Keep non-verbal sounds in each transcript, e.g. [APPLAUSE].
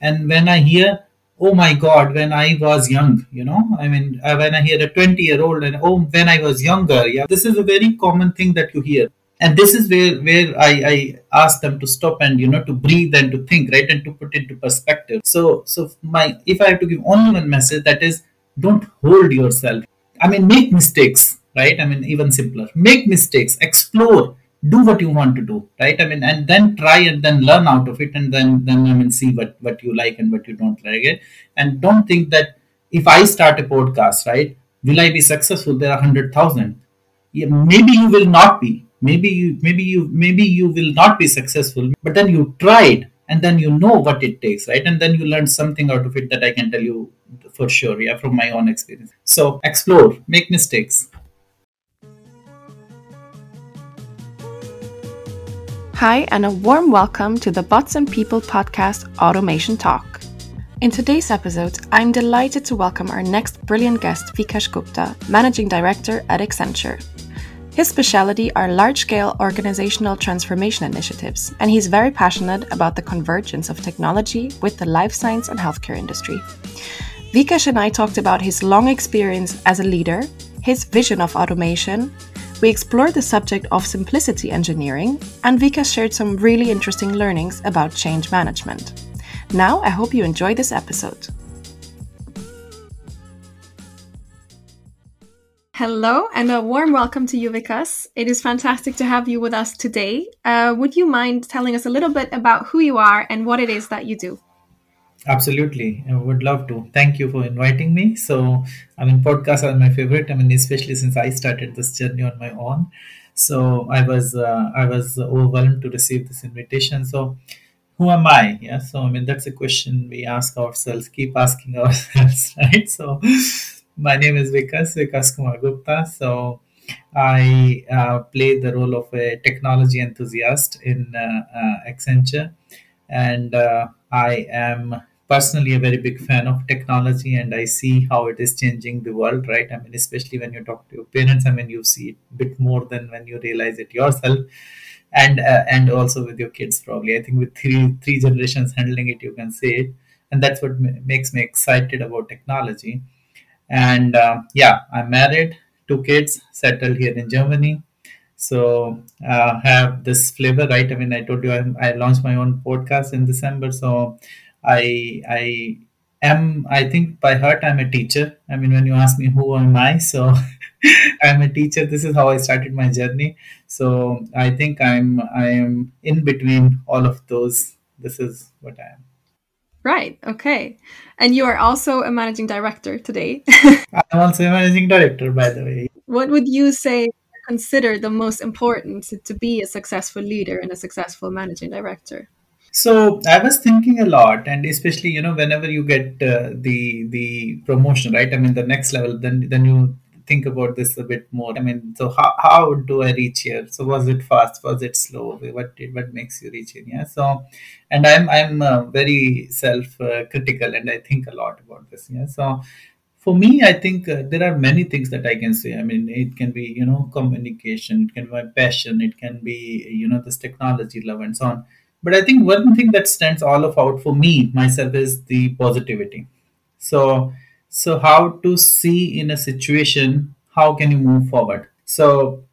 and when I hear, oh my God, when I was young, you know, I mean, uh, when I hear a 20 year old and oh, when I was younger, yeah, this is a very common thing that you hear. And this is where, where I, I ask them to stop and you know to breathe and to think right and to put into perspective. So so my if I have to give only one message that is don't hold yourself. I mean make mistakes, right? I mean even simpler. Make mistakes, explore, do what you want to do right? I mean and then try and then learn out of it and then then i mean see what what you like and what you don't like it. And don't think that if i start a podcast right will i be successful? There are 100000 yeah, maybe you will not be. Maybe you maybe you maybe you will not be successful but then you tried and then you know what it takes right? And then you learn something out of it that i can tell you for sure yeah from my own experience. So explore make mistakes Hi, and a warm welcome to the Bots and People podcast Automation Talk. In today's episode, I'm delighted to welcome our next brilliant guest, Vikash Gupta, Managing Director at Accenture. His specialty are large scale organizational transformation initiatives, and he's very passionate about the convergence of technology with the life science and healthcare industry. Vikash and I talked about his long experience as a leader, his vision of automation, we explored the subject of simplicity engineering, and Vika shared some really interesting learnings about change management. Now, I hope you enjoy this episode. Hello, and a warm welcome to you, Vikas. It is fantastic to have you with us today. Uh, would you mind telling us a little bit about who you are and what it is that you do? Absolutely. I would love to. Thank you for inviting me. So, I mean, podcasts are my favorite. I mean, especially since I started this journey on my own. So I was uh, I was overwhelmed to receive this invitation. So, who am I? Yeah. So I mean, that's a question we ask ourselves. Keep asking [LAUGHS] ourselves, right? So, my name is Vikas Vikas Kumar Gupta. So. I uh, play the role of a technology enthusiast in uh, uh Accenture, and uh, I am personally a very big fan of technology and i see how it is changing the world right? I mean especially when you talk to your parents i mean you see it a bit more than when you realize it yourself. And uh, and also with your kids probably. I think with three three generations handling it you can say it. And that's what makes me excited about technology. And uh, yeah i'm married two kids settled here in germany. So uh, have this flavor right? I mean i told you I, I launched my own podcast in december. So I I am I think by heart I'm a teacher. I mean, when you ask me who am I, so [LAUGHS] I'm a teacher. This is how I started my journey. So I think I'm I am in between all of those. This is what I am. Right. Okay. And you are also a managing director today. [LAUGHS] I'm also a managing director, by the way. What would you say consider the most important to, to be a successful leader and a successful managing director? So I was thinking a lot, and especially you know whenever you get uh, the the promotion, right? I mean the next level, then then you think about this a bit more. I mean, so how, how do I reach here? So was it fast? Was it slow? What what makes you reach in? Yeah. So, and I'm I'm uh, very self uh, critical, and I think a lot about this. Yeah. So for me, I think uh, there are many things that I can say. I mean, it can be you know communication, it can be my passion, it can be you know this technology love and so on but I think one thing that stands all of out for me myself is the positivity. So so how to see in a situation how can you move forward. So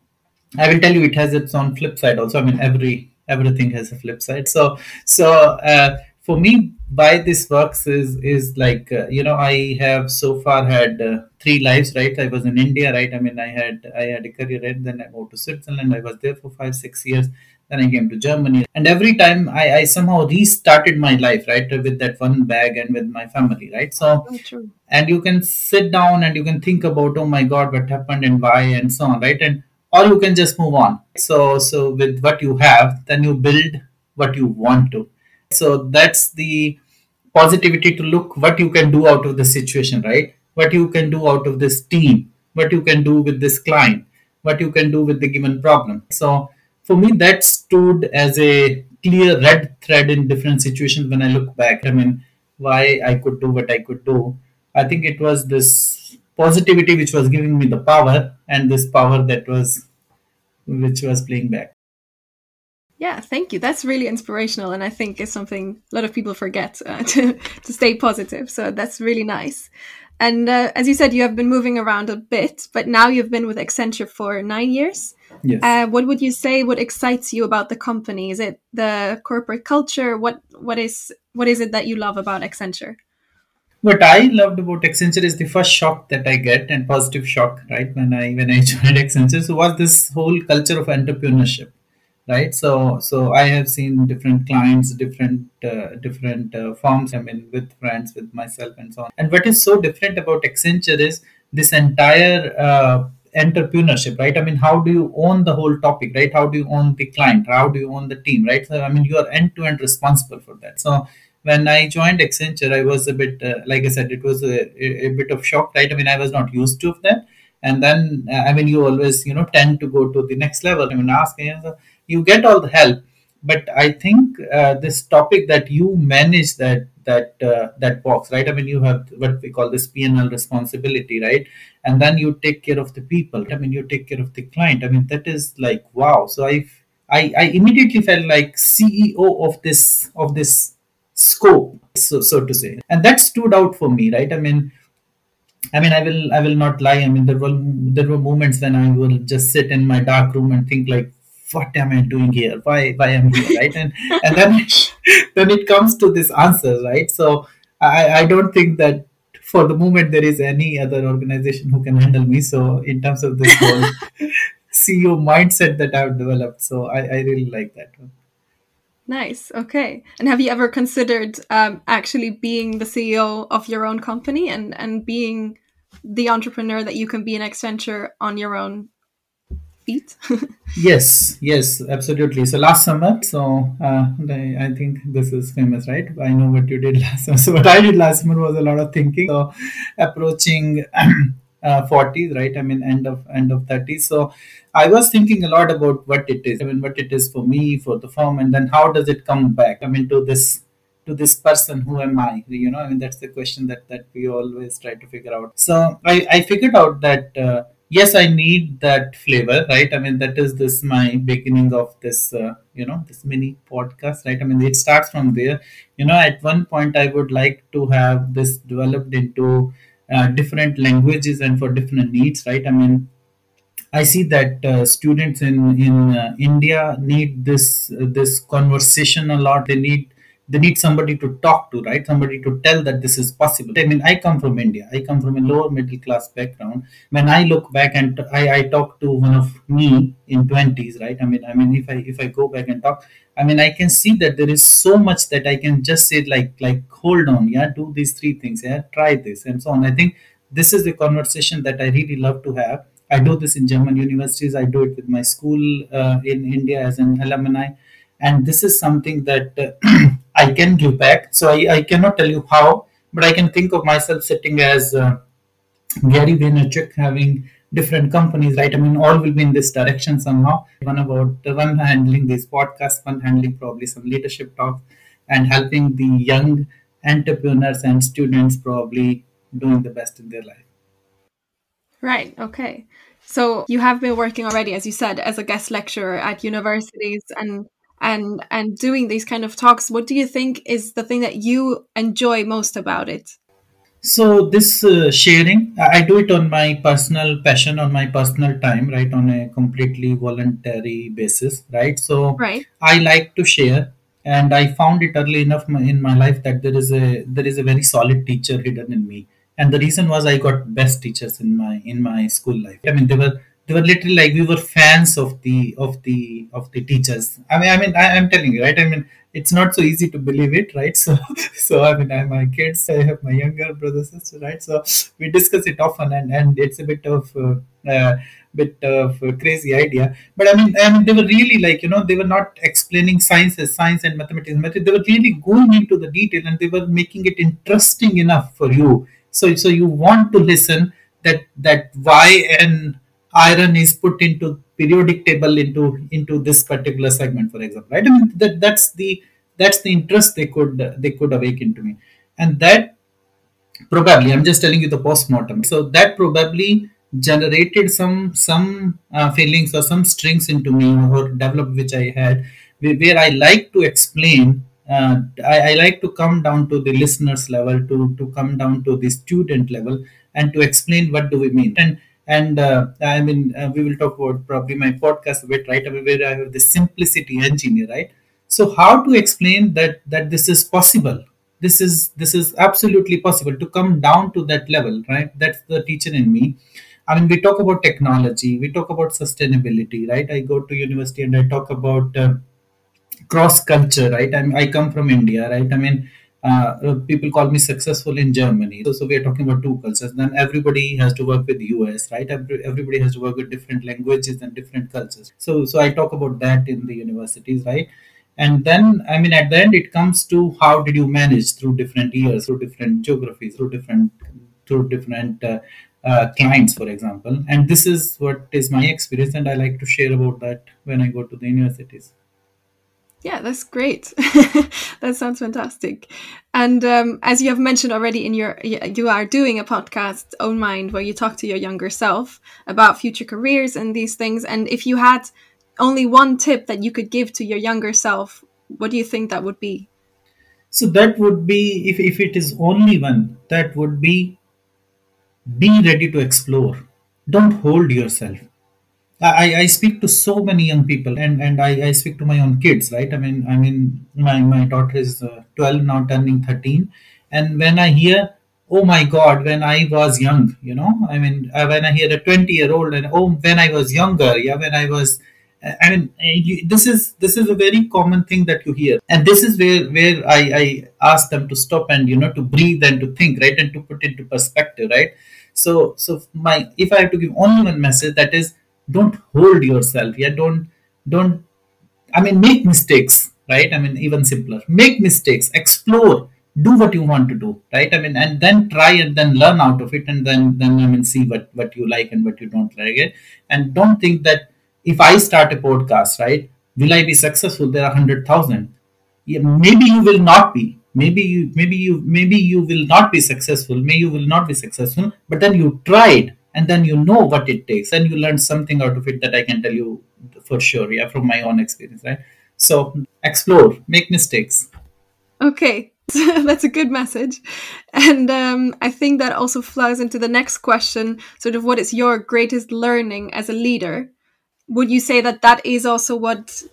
I will tell you it has its own flip side also. I mean every everything has a flip side. So so uh, for me why this works is is like uh, you know I have so far had uh, three lives right. I was in India right. I mean I had I had a career right. Then I moved to Switzerland. I was there for five six years then I came to Germany. And every time I, I somehow restarted my life, right, with that one bag and with my family, right? So, oh, and you can sit down and you can think about, oh my God, what happened and why and so on, right? And or you can just move on. So, so with what you have, then you build what you want to. So that's the positivity to look what you can do out of the situation, right? What you can do out of this team, what you can do with this client, what you can do with the given problem. So for me that stood as a clear red thread in different situations when i look back i mean why i could do what i could do i think it was this positivity which was giving me the power and this power that was which was playing back Yeah, thank you. That's really inspirational, and I think is something a lot of people forget uh, [LAUGHS] to to stay positive. So that's really nice. And uh, as you said, you have been moving around a bit, but now you've been with Accenture for nine years. Yes. Uh, what would you say? What excites you about the company? Is it the corporate culture? What what is what is it that you love about Accenture? what I loved about Accenture is the first shock that I get and positive shock, right? When I when I [LAUGHS] joined Accenture, so was this whole culture of entrepreneurship, right? So so I have seen different clients, different uh, different uh, firms. I mean, with friends, with myself, and so on. And what is so different about Accenture is this entire uh, entrepreneurship, right? I mean, how do you own the whole topic, right? How do you own the client? How do you own the team, right? So I mean, you are end to end responsible for that. So when I joined Accenture, I was a bit, uh, like I said, it was a, a, bit of shock, right? I mean, I was not used to that. And then, uh, I mean, you always, you know, tend to go to the next level. I mean, ask, you, know, you get all the help. But I think uh, this topic that you manage that that uh, that box, right? I mean, you have what we call this P&L responsibility, right? And then you take care of the people. I mean, you take care of the client. I mean, that is like wow. So I I, I immediately felt like CEO of this of this scope so, so to say and that stood out for me right i mean i mean i will i will not lie i mean there were there were moments when i will just sit in my dark room and think like what am i doing here why why am i here right and and then [LAUGHS] [LAUGHS] then it comes to this answer right so i i don't think that for the moment there is any other organization who can handle me so in terms of this whole [LAUGHS] ceo mindset that i've developed so i i really like that one Nice. Okay. And have you ever considered um, actually being the CEO of your own company and and being the entrepreneur that you can be an Accenture on your own feet? yes, yes, absolutely. So last summer, so uh, I, I think this is famous, right? I know what you did [LAUGHS] last summer. So what I did last summer was a lot of thinking. So approaching [CLEARS THROAT] uh, 40s, right? I mean, end of end of 30s. So I was thinking a lot about what it is. I mean, what it is for me, for the firm, and then how does it come back? I mean, to this to this person, who am I? You know, I mean, that's the question that that we always try to figure out. So I I figured out that. Uh, yes i need that flavor right? I mean that is this my beginning of this uh, you know this mini podcast right? I mean it starts from there. You know at one point i would like to have this developed into uh, different languages and for different needs right? I mean I see that uh, students in in uh, India need this uh, this conversation a lot. They need they need somebody to talk to, right? Somebody to tell that this is possible. I mean, I come from India. I come from a lower middle class background. When I look back and I, I talk to one of me in twenties, right? I mean, I mean, if I if I go back and talk, I mean, I can see that there is so much that I can just say like like hold on, yeah, do these three things, yeah, try this and so on. I think this is the conversation that I really love to have I do this in German universities. I do it with my school uh, in India as an alumni, and this is something that uh, [CLEARS THROAT] I can give back. So I, I, cannot tell you how, but I can think of myself sitting as uh, Gary Vaynerchuk, having different companies, right? I mean, all will be in this direction somehow. One about one handling these podcasts, one handling probably some leadership talks, and helping the young entrepreneurs and students probably doing the best in their life. Right. Okay. So you have been working already, as you said, as a guest lecturer at universities and and and doing these kind of talks. What do you think is the thing that you enjoy most about it? So this uh, sharing, I do it on my personal passion, on my personal time, right, on a completely voluntary basis, right. So right. I like to share, and I found it early enough in my life that there is a there is a very solid teacher hidden in me and the reason was i got best teachers in my in my school life i mean they were they were literally like we were fans of the of the of the teachers. I mean i mean I, am telling you right? I mean it's not so easy to believe it right? [LAUGHS] So so i mean i have my kids i have my younger brother sister right? So we discuss it often and and it's a bit of uh, uh, bit of a crazy idea. But i mean i mean they were really like you know they were not explaining science as science and mathematics. They were really going into the detail and they were making it interesting enough for you. So, so you want to listen that that why an iron is put into periodic table into into this particular segment, for example, right? I mean that that's the that's the interest they could they could awaken to me, and that probably I'm just telling you the post-mortem. So that probably generated some some uh, feelings or some strings into me or developed which I had where, I like to explain. Uh, I, I like to come down to the listeners level, to to come down to the student level, and to explain what do we mean. And and uh, I mean, uh, we will talk about probably my podcast bit, right? Mean, where I have the simplicity engineer, right? So how to explain that that this is possible? This is this is absolutely possible to come down to that level, right? That's the teacher in me. I mean, we talk about technology, we talk about sustainability, right? I go to university and I talk about uh, cross culture, right? I, mean, I come from India, right? I mean, uh, people call me successful in Germany. So, so we are talking about two cultures. Then everybody has to work with the US, right? Every, everybody has to work with different languages and different cultures. So, so I talk about that in the universities, right? And then, I mean, at the end, it comes to how did you manage through different years, through different geographies, through different, through different uh, uh, clients, for example. And this is what is my experience, and I like to share about that when I go to the universities. Yeah, that's great. [LAUGHS] that sounds fantastic. And um, as you have mentioned already in your, you are doing a podcast, Own Mind, where you talk to your younger self about future careers and these things. And if you had only one tip that you could give to your younger self, what do you think that would be? So that would be, if, if it is only one, that would be be ready to explore. Don't hold yourself I, I speak to so many young people and, and I, I speak to my own kids, right? I mean, I mean, my, my daughter is uh, 12 now turning 13. And when I hear, oh my God, when I was young, you know, I mean, uh, when I hear a 20 year old and oh, when I was younger, yeah, when I was, I mean, this is this is a very common thing that you hear, and this is where where I, I ask them to stop and you know to breathe and to think, right, and to put into perspective, right. So so my if I have to give only one message, that is don't hold yourself. Yeah don't don't i mean make mistakes right? I mean even simpler. Make mistakes. Explore. Do what you want to do right? I mean and then try and then learn out of it and then then i mean see what what you like and what you don't like it. And don't think that if i start a podcast right will i be successful? There are 100000 yeah, maybe you will not be. Maybe you maybe you maybe you will not be successful. Maybe you will not be successful but then you tried and then you know what it takes. And you learn something out of it that i can tell you for sure yeah from my own experience right? So explore make mistakes. Okay. [LAUGHS] That's a good message. And um, i think that also flows into the next question sort of what is your greatest learning as a leader? Would you say that that is also what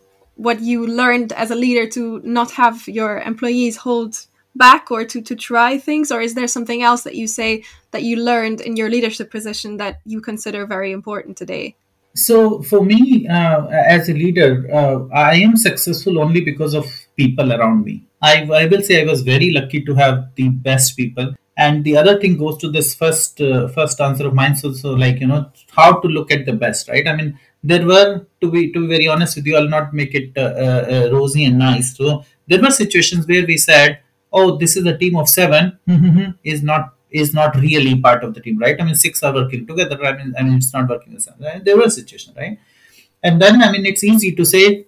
what you learned as a leader to not have your employees hold back or to to try things or is there something else that you say that you learned in your leadership position that you consider very important today? So for me uh, as a leader uh, i am successful only because of people around me. I, I will say i was very lucky to have the best people. And the other thing goes to this first uh, first answer of mine. So, so like you know how to look at the best right? I mean there were to be to be very honest with you i'll not make it uh, uh, uh, rosy and nice. So there were situations where we said oh this is a team of seven is not is not really part of the team right? I mean six are working together. I mean i mean it's not working the same right? there was a situation right? And then i mean it's easy to say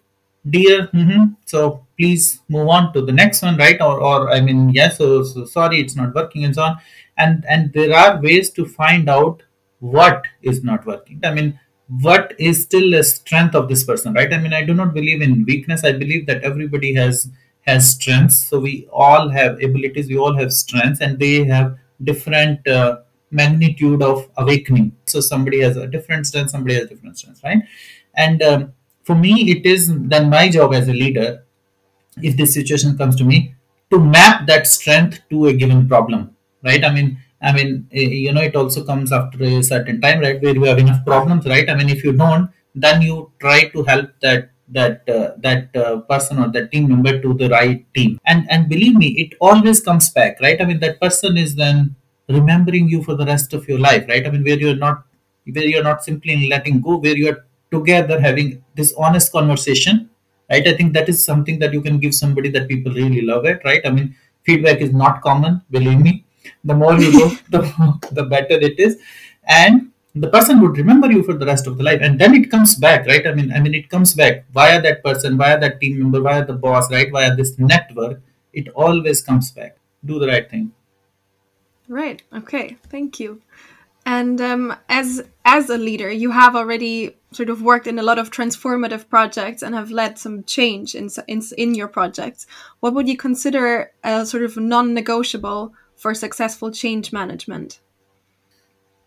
dear mm-hmm, so please move on to the next one right? Or or i mean yes so, so sorry it's not working and so on. And and there are ways to find out what is not working. I mean what is still a strength of this person right? I mean i do not believe in weakness. I believe that everybody has has strengths. So we all have abilities we all have strengths and they have different uh, magnitude of awakening. So somebody has a different strength somebody has different strengths right? And um, for me it is then my job as a leader if this situation comes to me to map that strength to a given problem right? I mean i mean eh, you know it also comes after a certain time right where you have enough problems right? I mean if you don't then you try to help that that uh, that uh, person or that team member to the right team. And and believe me it always comes back right? I mean that person is then remembering you for the rest of your life right? I mean where you're not where you're not simply letting go where you're together having this honest conversation right? I think that is something that you can give somebody that people really love it right? I mean feedback is not common believe me. The more you [LAUGHS] go the, the better it is. And the person would remember you for the rest of the life. And then it comes back right? I mean i mean it comes back via that person via that team member via the boss right? Via this network. It always comes back. Do the right thing. Right. Okay. Thank you. And um, as as a leader, you have already sort of worked in a lot of transformative projects and have led some change in in, in your projects. What would you consider a sort of non-negotiable for successful change management?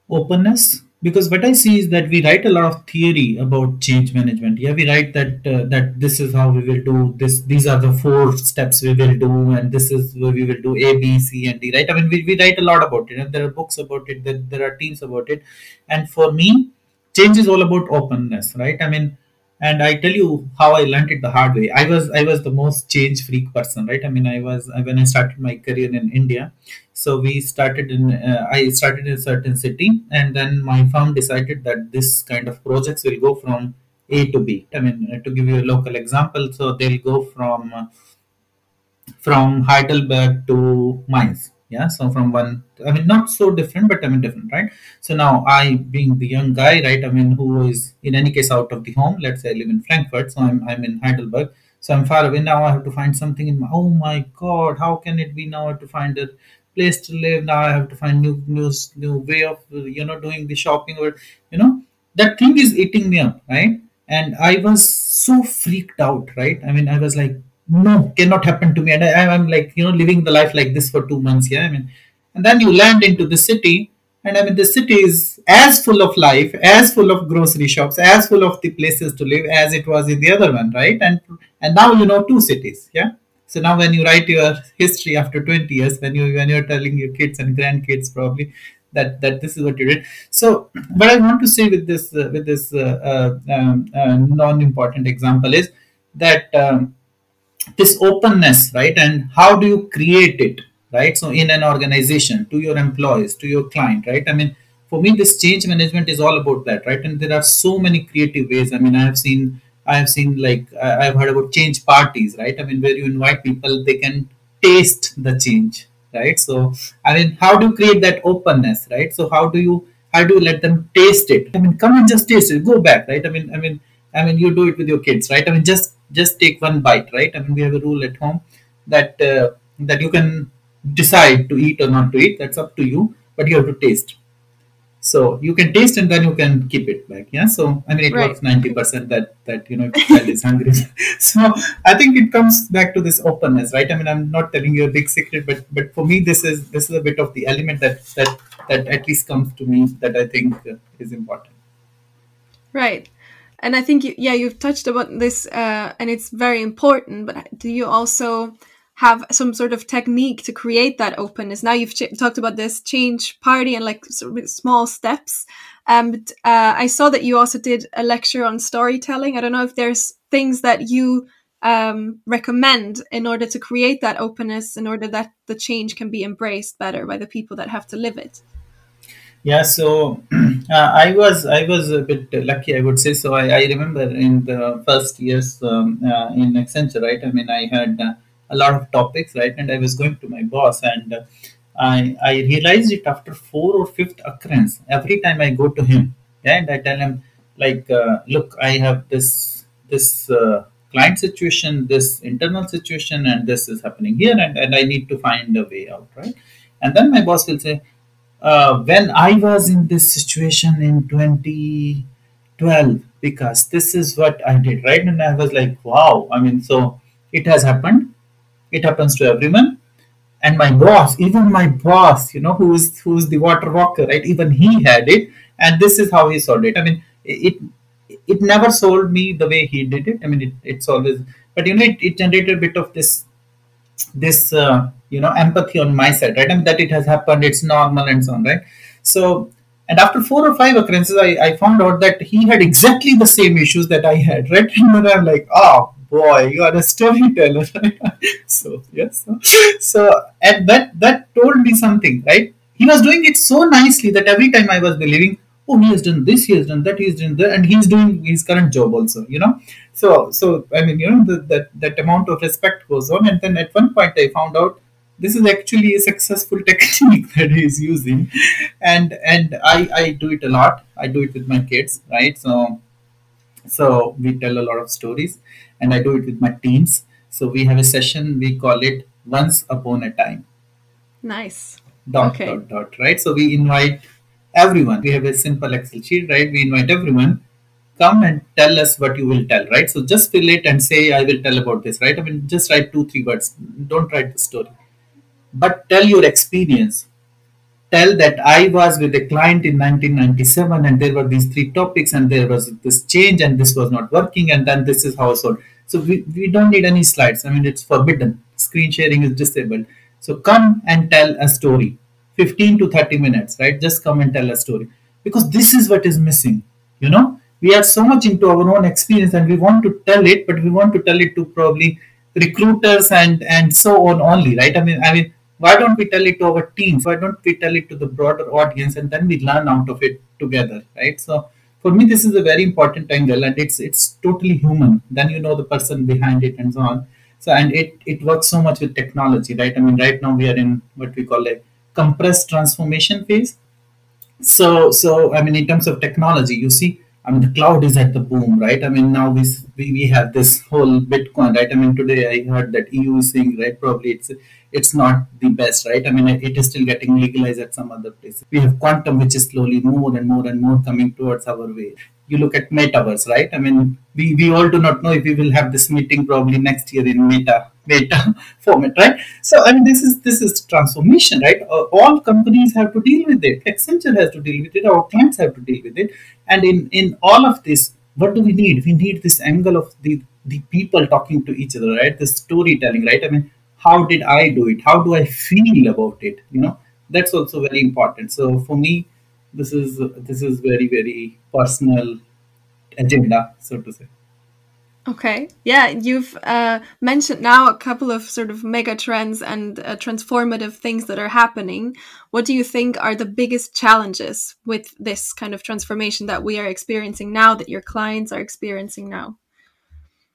Openness, because what I see is that we write a lot of theory about change management. Yeah, we write that uh, that this is how we will do this. These are the four steps we will do, and this is where we will do A, B, C, and D. Right? I mean, we, we write a lot about it, and there are books about it. There, there are teams about it, and for me, change is all about openness. Right? I mean, and I tell you how I learned it the hard way. I was I was the most change freak person. Right? I mean, I was when I started my career in India so we started in uh, i started in a certain city and then my firm decided that this kind of projects will go from a to b i mean uh, to give you a local example so they'll go from uh, from heidelberg to mainz yeah so from one i mean not so different but i mean different right? So now i being the young guy right i mean who is in any case out of the home let's say i live in frankfurt so i'm, I'm in heidelberg so i'm far away now i have to find something in my oh my god how can it be now to find a place to live now i have to find new new new way of you know doing the shopping or you know that thing is eating me up right? And i was so freaked out right? I mean i was like no cannot happen to me. And I, i'm like you know living the life like this for two months yeah i mean. And then you land into the city and i mean the city is as full of life as full of grocery shops as full of the places to live as it was in the other one right? And and now you know two cities yeah? So now when you write your history after 20 years when you when you're telling your kids and grandkids probably that that this is what you did. So what i want to say with this uh, with this uh, uh, um, uh, non-important example is that um, this openness right and how do you create it right? So in an organization to your employees to your client right? I mean for me this change management is all about that right? And there are so many creative ways. I mean i have seen i have seen like i've heard about change parties right? I mean where you invite people they can taste the change right? So i mean how do you create that openness right? So how do you how do you let them taste it? I mean come and just taste it. Go back right? I mean i mean i mean you do it with your kids right? I mean just just take one bite right? I mean we have a rule at home that uh, that you can decide to eat or not to eat. That's up to you but you have to taste. So you can taste and then you can keep it back yeah? So i mean it Right. works 90% that that you know if child is hungry. [LAUGHS] So i think it comes back to this openness right? I mean i'm not telling you a big secret but but for me this is this is a bit of the element that that that at least comes to me that i think uh, is important. Right. And I think, you, yeah, you've touched about this, uh, and it's very important. But do you also have some sort of technique to create that openness? Now you've talked about this change party and like sort of small steps. Um, but, uh, I saw that you also did a lecture on storytelling. I don't know if there's things that you um, recommend in order to create that openness, in order that the change can be embraced better by the people that have to live it. Yeah, so [CLEARS THROAT] uh, I was I was a bit lucky, I would say. So I, I remember in the first years um, uh, in Accenture, right? I mean, I had uh, a lot of topics, right? And I was going to my boss, and uh, I I realized it after four or fifth occurrence. Every time I go to him, yeah, and I tell him like, uh, look, I have this this uh, client situation, this internal situation, and this is happening here, and, and I need to find a way out, right? And then my boss will say uh, when I was in this situation in 2012, because this is what I did, right? And I was like, wow, I mean, so it has happened. It happens to everyone. And my boss, even my boss, you know, who's who's the water walker, right? Even he had it, and this is how he solved it. I mean, it it never sold me the way he did it. I mean, it, it's always, but you know, it, it generated a bit of this this uh, you know empathy on my side right? And that it has happened it's normal and so on right? So and after four or five occurrences I, I found out that he had exactly the same issues that i had right? [LAUGHS] And then i'm like oh boy you are a storyteller [LAUGHS] so yes so, and that that told me something right? He was doing it so nicely that every time i was believing oh he has done this he has done that he's done that and he's doing his current job also you know. So so i mean you know the, that that amount of respect goes on and then at one point i found out this is actually a successful [LAUGHS] technique that he's using. And and i i do it a lot. I do it with my kids right? So so we tell a lot of stories and i do it with my teams. So we have a session we call it once upon a time. Nice. dot Okay. dot dot right? So we invite everyone. We have a simple Excel sheet, right? We invite everyone come and tell us what you will tell, right? So just fill it and say, I will tell about this, right? I mean, just write two, three words. Don't write the story, but tell your experience. Tell that I was with a client in 1997 and there were these three topics and there was this change and this was not working and then this is how so. So we, we don't need any slides. I mean, it's forbidden. Screen sharing is disabled. So come and tell a story. 15 to 30 minutes, right? Just come and tell a story. Because this is what is missing. You know, we are so much into our own experience and we want to tell it, but we want to tell it to probably recruiters and and so on only, right? I mean, I mean, why don't we tell it to our teams? Why don't we tell it to the broader audience and then we learn out of it together, right? So for me this is a very important angle and it's it's totally human then you know the person behind it and so on so and it it works so much with technology right i mean right now we are in what we call a compressed transformation phase so so i mean in terms of technology you see I mean, the cloud is at the boom, right? I mean, now we, we have this whole Bitcoin, right? I mean, today I heard that EU is saying, right, probably it's it's not the best, right? I mean, it is still getting legalized at some other places. We have quantum, which is slowly more and more and more coming towards our way. You look at metaverse, right? I mean, we, we all do not know if we will have this meeting probably next year in Meta Meta [LAUGHS] format, right? So I mean, this is this is transformation, right? Uh, all companies have to deal with it. Accenture has to deal with it. Our clients have to deal with it. And in in all of this, what do we need? We need this angle of the the people talking to each other, right? The storytelling, right? I mean, how did I do it? How do I feel about it? You know, that's also very important. So for me, this is this is very very personal agenda, so to say. Okay. Yeah, you've uh, mentioned now a couple of sort of mega trends and uh, transformative things that are happening. What do you think are the biggest challenges with this kind of transformation that we are experiencing now, that your clients are experiencing now?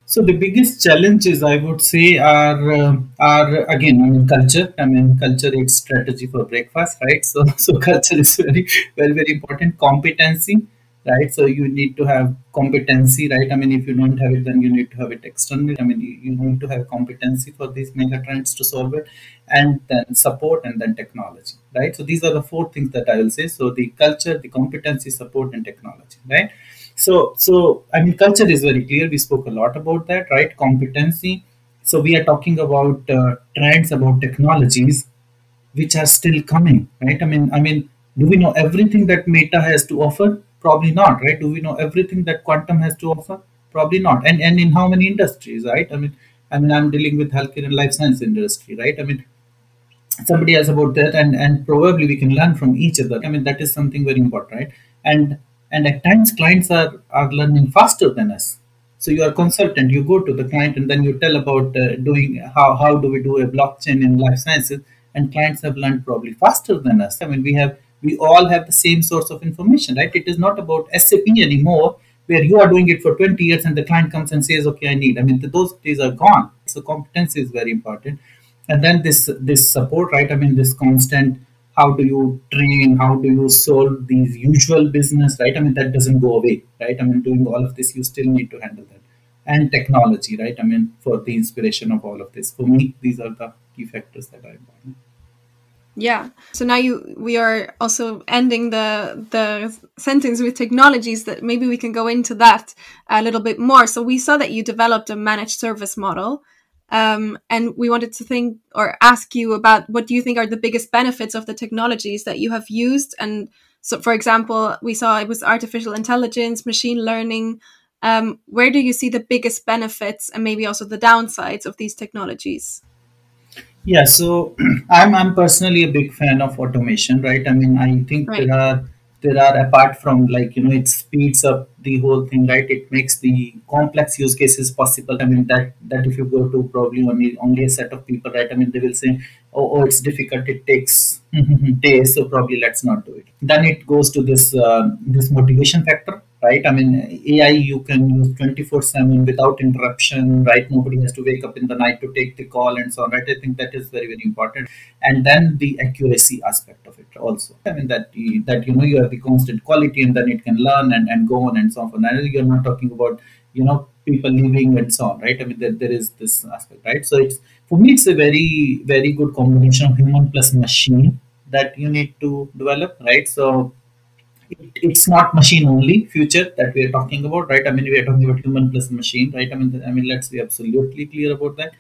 So the biggest challenges I would say are uh, are again I mean culture. I mean culture is strategy for breakfast, right? So [LAUGHS] so culture is very very very important. Competency right? So you need to have competency right? I mean if you don't have it then you need to have it externally. I mean you, you need to have competency for these mega trends to solve it and then support and then technology right? So these are the four things that i will say. So the culture the competency support and technology right? So so i mean culture is very clear. We spoke a lot about that right? Competency. So we are talking about uh, trends about technologies which are still coming right? I mean i mean do we know everything that meta has to offer Probably not, right? Do we know everything that quantum has to offer? Probably not. And and in how many industries, right? I mean, I mean, I'm dealing with healthcare and life science industry, right? I mean, somebody else about that, and and probably we can learn from each other. I mean, that is something very important, right? And and at times clients are are learning faster than us. So you are consultant, you go to the client, and then you tell about uh, doing how how do we do a blockchain in life sciences, and clients have learned probably faster than us. I mean, we have we all have the same source of information, right? It is not about SAP anymore, where you are doing it for 20 years and the client comes and says, okay, I need. I mean, those days are gone. So competency is very important. And then this this support, right? I mean, this constant how do you train how do you solve these usual business right i mean that doesn't go away right i mean doing all of this you still need to handle that and technology right i mean for the inspiration of all of this for me these are the key factors that i want yeah. So now you we are also ending the the sentence with technologies that maybe we can go into that a little bit more. So we saw that you developed a managed service model. Um, and we wanted to think or ask you about what do you think are the biggest benefits of the technologies that you have used and so for example we saw it was artificial intelligence machine learning um, where do you see the biggest benefits and maybe also the downsides of these technologies yeah, so [CLEARS THROAT] I'm I'm personally a big fan of automation, right? I mean, I think Right. there are there are apart from like you know it speeds up the whole thing, right? It makes the complex use cases possible. I mean that that if you go to probably only only a set of people, right? I mean they will say, oh, oh it's difficult, it takes [LAUGHS] days, so probably let's not do it. Then it goes to this uh, this motivation factor, right? I mean, AI you can use 24 7 without interruption, right? Nobody has to wake up in the night to take the call and so on, right? I think that is very, very important. And then the accuracy aspect of it also. I mean, that you, that you know you have the constant quality and then it can learn and, and go on and so on. And you're not talking about, you know, people leaving and so on, right? I mean, there, there is this aspect, right? So it's for me, it's a very, very good combination of human plus machine that you need to develop, right? So it, it's not machine only future that we are talking about, right? I mean, we are talking about human plus machine, right? I mean, I mean, let's be absolutely clear about that.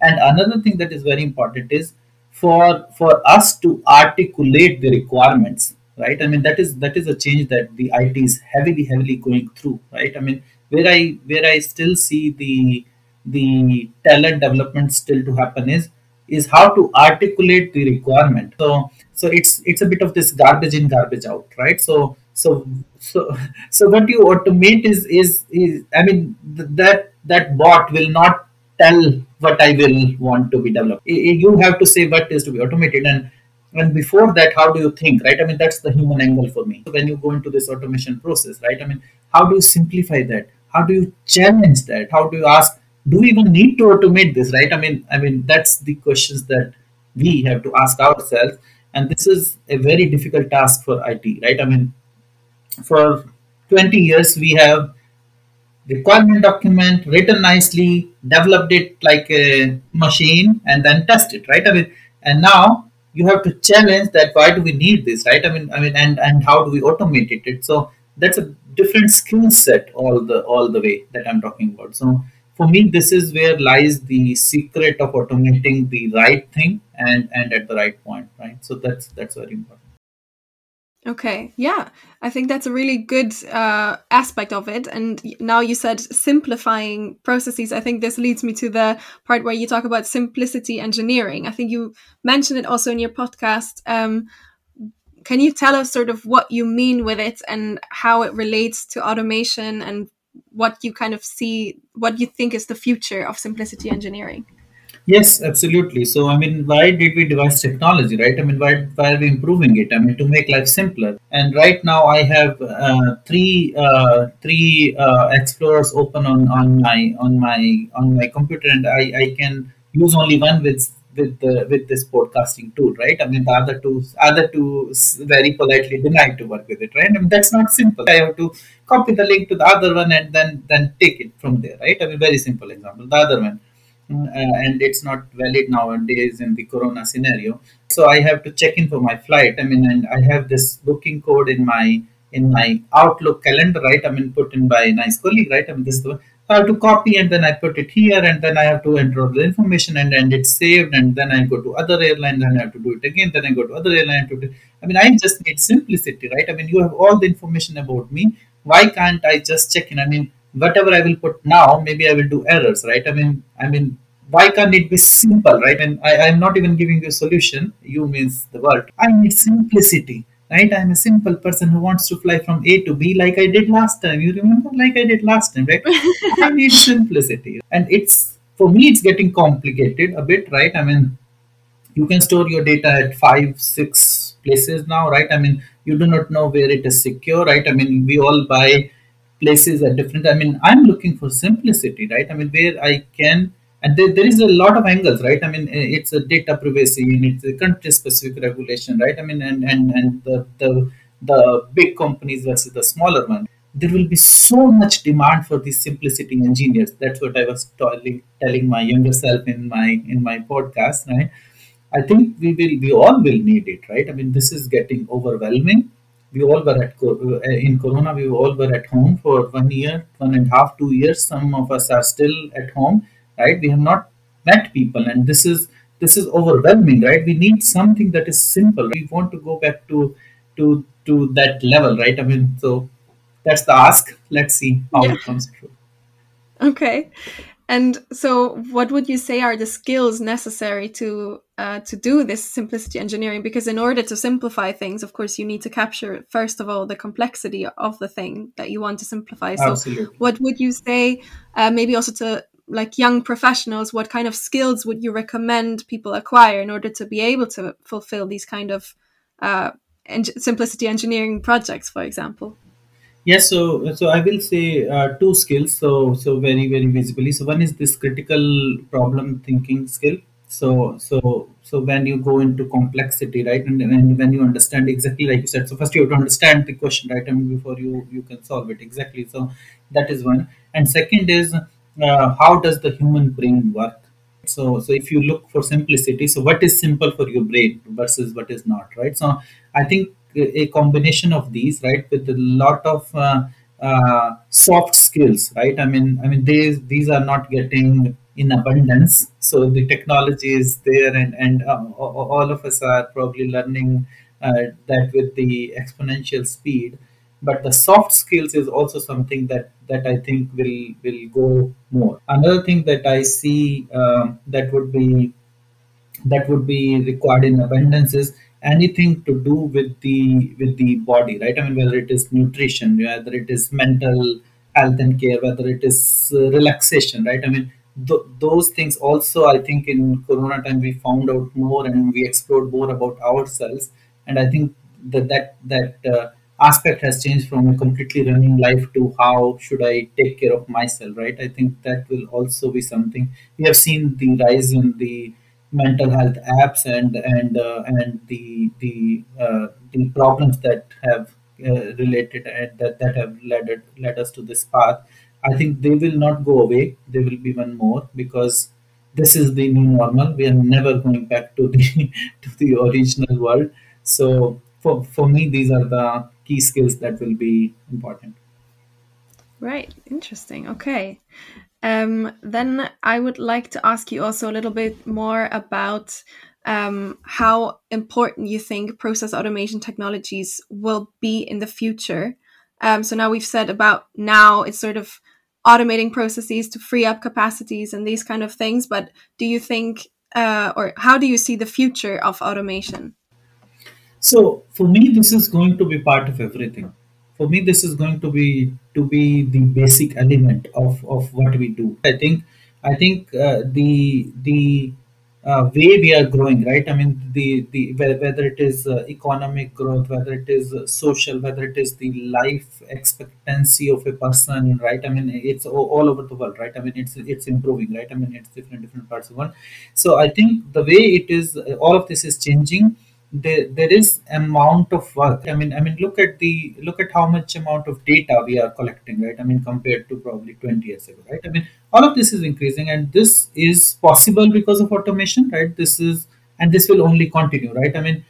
And another thing that is very important is for for us to articulate the requirements, right? I mean, that is that is a change that the IT is heavily heavily going through, right? I mean, where I where I still see the the talent development still to happen is is how to articulate the requirement. So so it's it's a bit of this garbage in garbage out right? So so so so what you automate is is is i mean th- that that bot will not tell what i will want to be developed. You have to say what is to be automated. And and before that how do you think right? I mean that's the human angle for me. When you go into this automation process right? I mean how do you simplify that? How do you challenge that? How do you ask do we even need to automate this right? I mean i mean that's the questions that we have to ask ourselves and this is a very difficult task for it right? I mean for 20 years we have requirement document written nicely developed it like a machine and then test it right? I mean and now you have to challenge that why do we need this right? I mean i mean and and how do we automate it It- so that's a different skill set all the all the way that i'm talking about. So for me this is where lies the secret of automating the right thing and and at the right point right so that's that's very important Okay, yeah, I think that's a really good uh, aspect of it. And now you said simplifying processes. I think this leads me to the part where you talk about simplicity engineering. I think you mentioned it also in your podcast. Um, can you tell us sort of what you mean with it and how it relates to automation and what you kind of see, what you think is the future of simplicity engineering? Yes, absolutely. So, I mean, why did we devise technology, right? I mean, why, why are we improving it? I mean, to make life simpler. And right now, I have uh, three uh, three uh, explorers open on, on my on my on my computer, and I, I can use only one with with the with this podcasting tool, right? I mean, the other two other two very politely denied to work with it, right? I mean, that's not simple. I have to copy the link to the other one and then then take it from there, right? I mean, very simple example. The other one uh, and it's not valid nowadays in the corona scenario so i have to check in for my flight i mean and i have this booking code in my in my outlook calendar right i mean put in by a nice colleague right i mean this is the so i have to copy and then i put it here and then i have to enter all the information and and it's saved and then i go to other airline then i have to do it again then i go to other airline to do i mean i just need simplicity right i mean you have all the information about me why can't i just check in i mean whatever I will put now, maybe I will do errors, right? I mean, I mean, why can't it be simple, right? And I, I'm not even giving you a solution. You means the world. I need simplicity, right? I'm a simple person who wants to fly from A to B like I did last time. You remember, like I did last time, right? [LAUGHS] I need simplicity, and it's for me, it's getting complicated a bit, right? I mean, you can store your data at five six places now right i mean you do not know where it is secure right i mean we all buy places at different i mean i'm looking for simplicity right i mean where i can and there, there is a lot of angles right i mean eh, it's a data privacy and it's a country specific regulation right i mean and and and the the, the big companies versus the smaller one there will be so much demand for these simplicity engineers that's what i was telling telling my younger self in my in my podcast right I think we will, we all will need it, right? I mean, this is getting overwhelming. We all were at uh, in Corona. We all were at home for one year, one and a half, two years. Some of us are still at home, right? We have not met people, and this is this is overwhelming, right? We need something that is simple. We want to go back to to to that level, right? I mean, so that's the ask. Let's see how Yeah. it comes through. Okay. And so, what would you say are the skills necessary to uh, to do this simplicity engineering? Because in order to simplify things, of course, you need to capture first of all the complexity of the thing that you want to simplify. So, Absolutely. what would you say? Uh, maybe also to like young professionals, what kind of skills would you recommend people acquire in order to be able to fulfill these kind of uh, eng- simplicity engineering projects, for example? Yes, so so I will say uh, two skills. So so very very visibly. So one is this critical problem thinking skill. So so so when you go into complexity, right, and, and when you understand exactly like you said. So first you have to understand the question, right, and before you you can solve it exactly. So that is one. And second is uh, how does the human brain work? So so if you look for simplicity, so what is simple for your brain versus what is not, right? So I think a combination of these, right, with a lot of uh, uh, soft skills, right? I mean, I mean, these these are not getting in abundance, so the technology is there, and and uh, all of us are probably learning uh, that with the exponential speed. But the soft skills is also something that that I think will will go more. Another thing that I see um, that would be that would be required in abundance is anything to do with the with the body right? I mean whether it is nutrition whether it is mental health and care whether it is uh, relaxation right? I mean th- those things also i think in corona time we found out more and we explored more about ourselves. And i think that that that uh, aspect has changed from a completely running life to how should i take care of myself right? I think that will also be something. We have seen the rise in the mental health apps and and uh, and the the uh, the problems that have uh, related and that, that have led led us to this path. I think they will not go away. They will be one more because this is the new normal. We are never going back to the [LAUGHS] to the original world. So for for me these are the key skills that will be important Right, interesting. Okay. Um, then I would like to ask you also a little bit more about um, how important you think process automation technologies will be in the future. Um, so now we've said about now it's sort of automating processes to free up capacities and these kind of things. But do you think, uh, or how do you see the future of automation? So for me, this is going to be part of everything. For me, this is going to be to be the basic element of, of what we do. I think I think uh, the the uh, way we are growing, right? I mean, the the whether it is uh, economic growth, whether it is uh, social, whether it is the life expectancy of a person, right? I mean, it's all, over the world, right? I mean, it's it's improving, right? I mean, it's different different parts of the world. So I think the way it is, uh, all of this is changing there there is amount of work. I mean i mean look at the look at how much amount of data we are collecting right? I mean compared to probably 20 years ago right? I mean all of this is increasing and this is possible because of automation right? This is and this will only continue right? I mean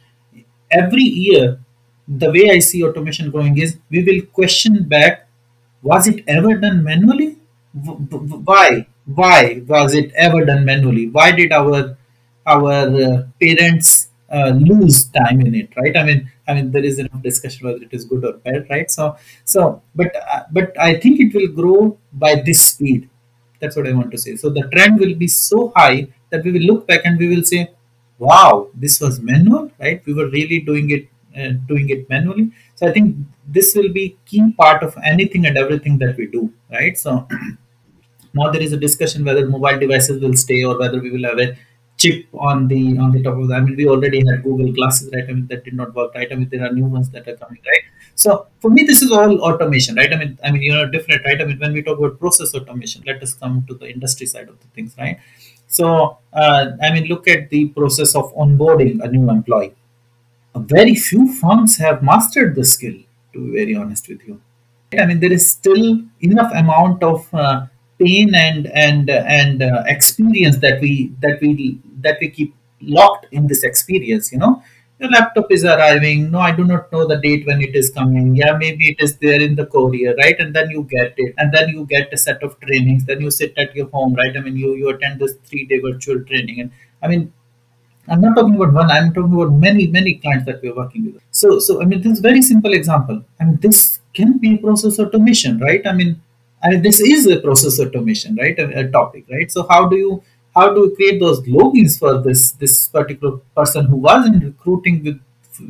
every year the way i see automation growing is we will question back was it ever done manually? Why? Why was it ever done manually? Why did our our uh, parents uh, lose time in it right? I mean i mean there is enough discussion whether it is good or bad right? So so but uh, but i think it will grow by this speed. That's what i want to say. So the trend will be so high that we will look back and we will say wow this was manual right? We were really doing it uh, doing it manually. So i think this will be key part of anything and everything that we do right? So [CLEARS THROAT] now there is a discussion whether mobile devices will stay or whether we will have a chip on the on the top of that. I mean, we already had Google Glasses, right? I mean, that did not work, right? I mean, there are new ones that are coming, right? So for me, this is all automation, right? I mean, I mean, you know, different, right? I mean, when we talk about process automation, let us come to the industry side of the things, right? So, uh, I mean, look at the process of onboarding a new employee. Very few firms have mastered the skill, to be very honest with you. I mean, there is still enough amount of uh, pain and and and uh, experience that we that we that we keep locked in this experience. You know, your laptop is arriving. No, I do not know the date when it is coming. Yeah, maybe it is there in the courier, right? And then you get it, and then you get a set of trainings. Then you sit at your home, right? I mean, you you attend this three day virtual training, and I mean, I'm not talking about one. I'm talking about many, many clients that we're working with. So, so I mean, this is very simple example. I mean, this can be process automation, right? I mean, I mean, this is a process automation, right? A, a topic, right? So, how do you how do you create those logins for this this particular person who was in recruiting with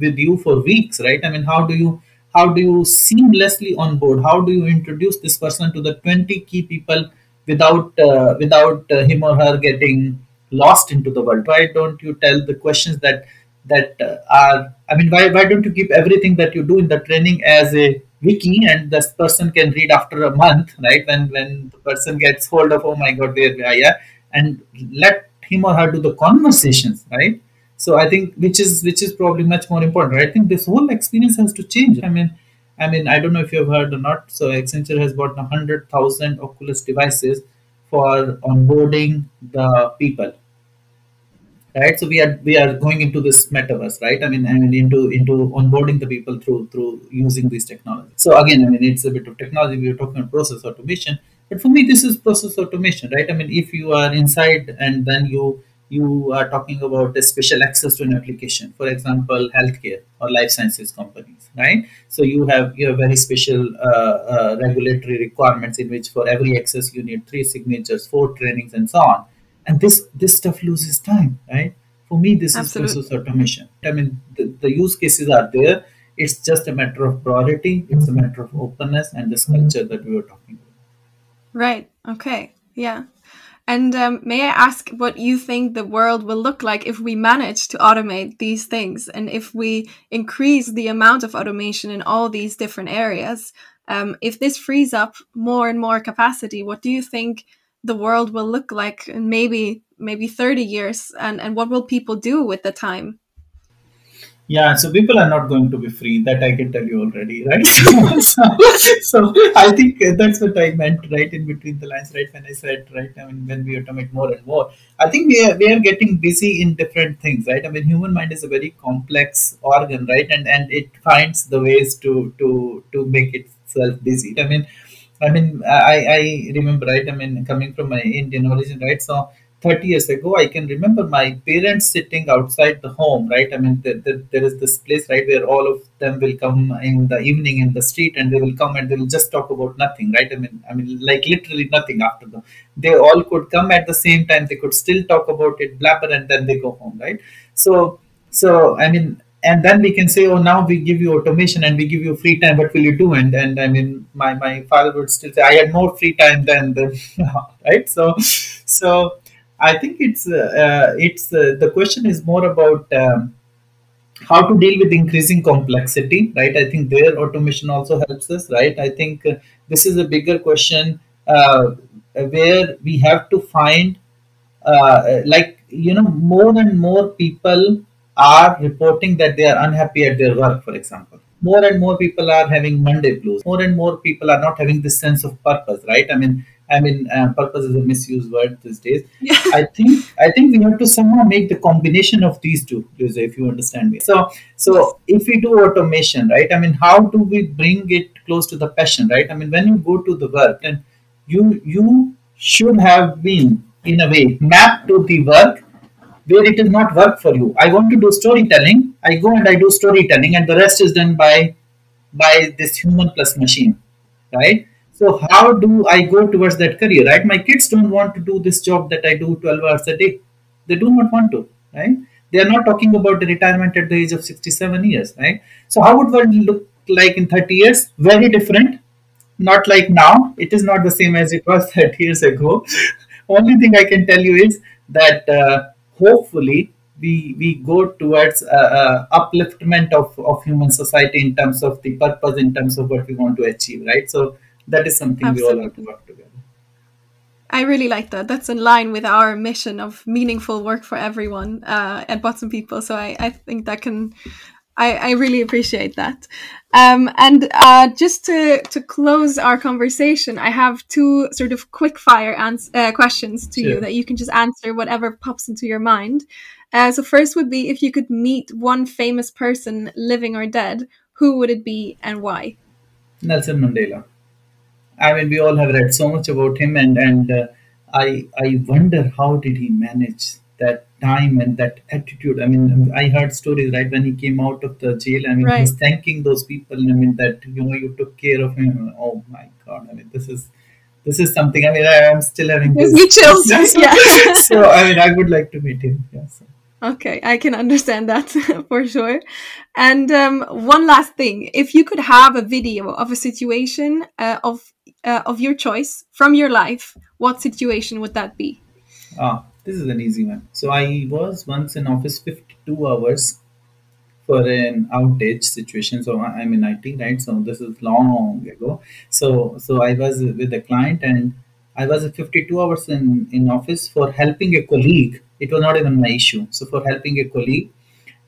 with you for weeks, right? I mean, how do you how do you seamlessly onboard? How do you introduce this person to the 20 key people without uh, without uh, him or her getting lost into the world? Why don't you tell the questions that that uh, are? I mean, why why don't you keep everything that you do in the training as a wiki and this person can read after a month, right? When when the person gets hold of, oh my god, there yeah, and let him or her do the conversations, right? So I think which is which is probably much more important. Right? I think this whole experience has to change. I mean, I mean, I don't know if you have heard or not. So Accenture has bought hundred thousand Oculus devices for onboarding the people right? So we are we are going into this metaverse, right? I mean, I mean into into onboarding the people through through using these technologies. So again, I mean, it's a bit of technology. We are talking about process automation, but for me, this is process automation, right? I mean, if you are inside and then you you are talking about a special access to an application, for example, healthcare or life sciences companies, right? So you have you have very special uh, uh, regulatory requirements in which for every access you need three signatures, four trainings, and so on. And this this stuff loses time, right? For me, this is process automation. I mean, the, the use cases are there. It's just a matter of priority. It's a matter of openness and this culture that we were talking about. Right. Okay. Yeah. And um, may I ask what you think the world will look like if we manage to automate these things and if we increase the amount of automation in all these different areas? Um, if this frees up more and more capacity, what do you think the world will look like in maybe maybe 30 years and, and what will people do with the time? Yeah, so people are not going to be free. That I can tell you already, right? [LAUGHS] so, so I think that's what I meant, right, in between the lines, right, when I said, right, I mean, when we automate more and more, I think we are, we are getting busy in different things, right? I mean, human mind is a very complex organ, right, and and it finds the ways to to to make itself busy. I mean, I mean, I, I remember, right? I mean, coming from my Indian origin, right? So, 30 years ago, I can remember my parents sitting outside the home, right? I mean, the, the, there is this place, right, where all of them will come in the evening in the street and they will come and they will just talk about nothing, right? I mean, I mean, like literally nothing after them. They all could come at the same time. They could still talk about it, blabber, and then they go home, right? So, so I mean, and then we can say, oh, now we give you automation and we give you free time. What will you do? And and I mean, my my father would still say, I had more free time than the [LAUGHS] right. So, so I think it's uh, uh, it's uh, the question is more about. Um, how to deal with increasing complexity right? I think there automation also helps us right? I think uh, this is a bigger question where we have to find like you know more and more people are reporting that they are unhappy at their work for example. More and more people are having monday blues. More and more people are not having this sense of purpose right? I mean i mean uh, purpose is a misused word these days Yeah. i think i think we have to somehow make the combination of these two if you understand me so Yes. so if we do automation right i mean how do we bring it close to the passion right i mean when you go to the work and you you should have been in a way mapped to the work where it is not work for you. I want to do storytelling. I go and I do storytelling, and the rest is done by by this human plus machine, right? So how do I go towards that career, right? My kids don't want to do this job that I do 12 hours a day. They do not want to, right? They are not talking about the retirement at the age of 67 years, right? So how would one look like in 30 years? Very different not like now. It is not the same as it was [LAUGHS] 30 years ago. [LAUGHS] Only thing I can tell you is that uh, hopefully we we go towards uh, uh, upliftment of, of human society in terms of the purpose, in terms of what we want to achieve, right? So that is something we all have to work together. I really like that. That's in line with our mission of meaningful work for everyone uh, at Bots and People. So I, I think that can, I, I really appreciate that. Um, and uh, just to, to close our conversation, I have two sort of quick fire ans- uh, questions to you that you can just answer whatever pops into your mind. Uh, so first would be if you could meet one famous person, living or dead, who would it be and why? Nelson Mandela. I mean, we all have read so much about him, and and uh, I I wonder how did he manage that time and that attitude. I mean, I heard stories right when he came out of the jail. I mean, he Right. was thanking those people. I mean, that you know you took care of him. Oh my God! I mean, this is this is something. I mean, I am still having this. me chills. so, [LAUGHS] [LAUGHS] yeah. [LAUGHS] so I mean, I would like to meet him. Yes. Okay, I can understand that for sure. And um, one last thing: if you could have a video of a situation uh, of uh, of your choice from your life, what situation would that be? Ah, this is an easy one. So I was once in office 52 hours for an outage situation. So I'm in IT, right? So this is long ago. So so I was with a client and I was 52 hours in, in office for helping a colleague. It was not even my issue. So for helping a colleague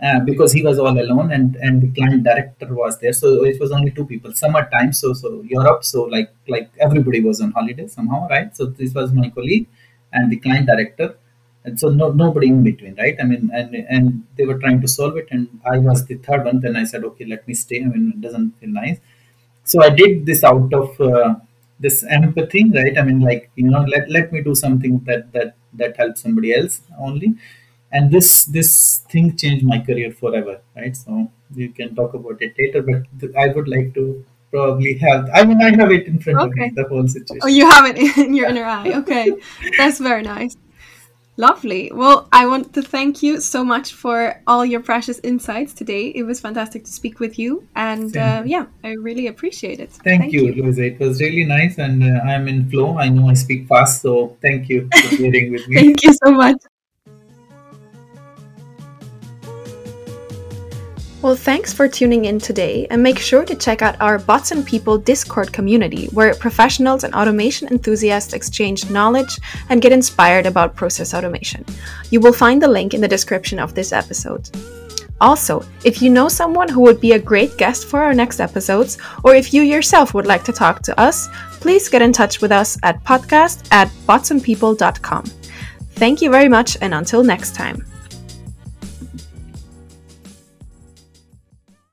uh, because he was all alone and and the client director was there. So it was only two people. Summertime, so so Europe. So like like everybody was on holiday somehow, right? So this was my colleague and the client director and so no, nobody in between right i mean and and they were trying to solve it and i was the third one then i said okay let me stay i mean it doesn't feel nice so i did this out of uh, this empathy right i mean like you know let, let me do something that that that helps somebody else only and this this thing changed my career forever right so you can talk about it later but th- i would like to probably have i mean i have it in front of me Okay. the whole situation Oh, you have it [LAUGHS] in your inner eye. Okay. That's very nice. Lovely. Well, I want to thank you so much for all your precious insights today. It was fantastic to speak with you. And uh, yeah, I really appreciate it. Thank, you, Louisa. It was really nice, and uh, I'm in flow. I know I speak fast, so thank you for bearing with me. [LAUGHS] Thank you so much. Well, thanks for tuning in today, and make sure to check out our Bots and People Discord community, where professionals and automation enthusiasts exchange knowledge and get inspired about process automation. You will find the link in the description of this episode. Also, if you know someone who would be a great guest for our next episodes, or if you yourself would like to talk to us, please get in touch with us at podcast at botsandpeople.com. Thank you very much, and until next time.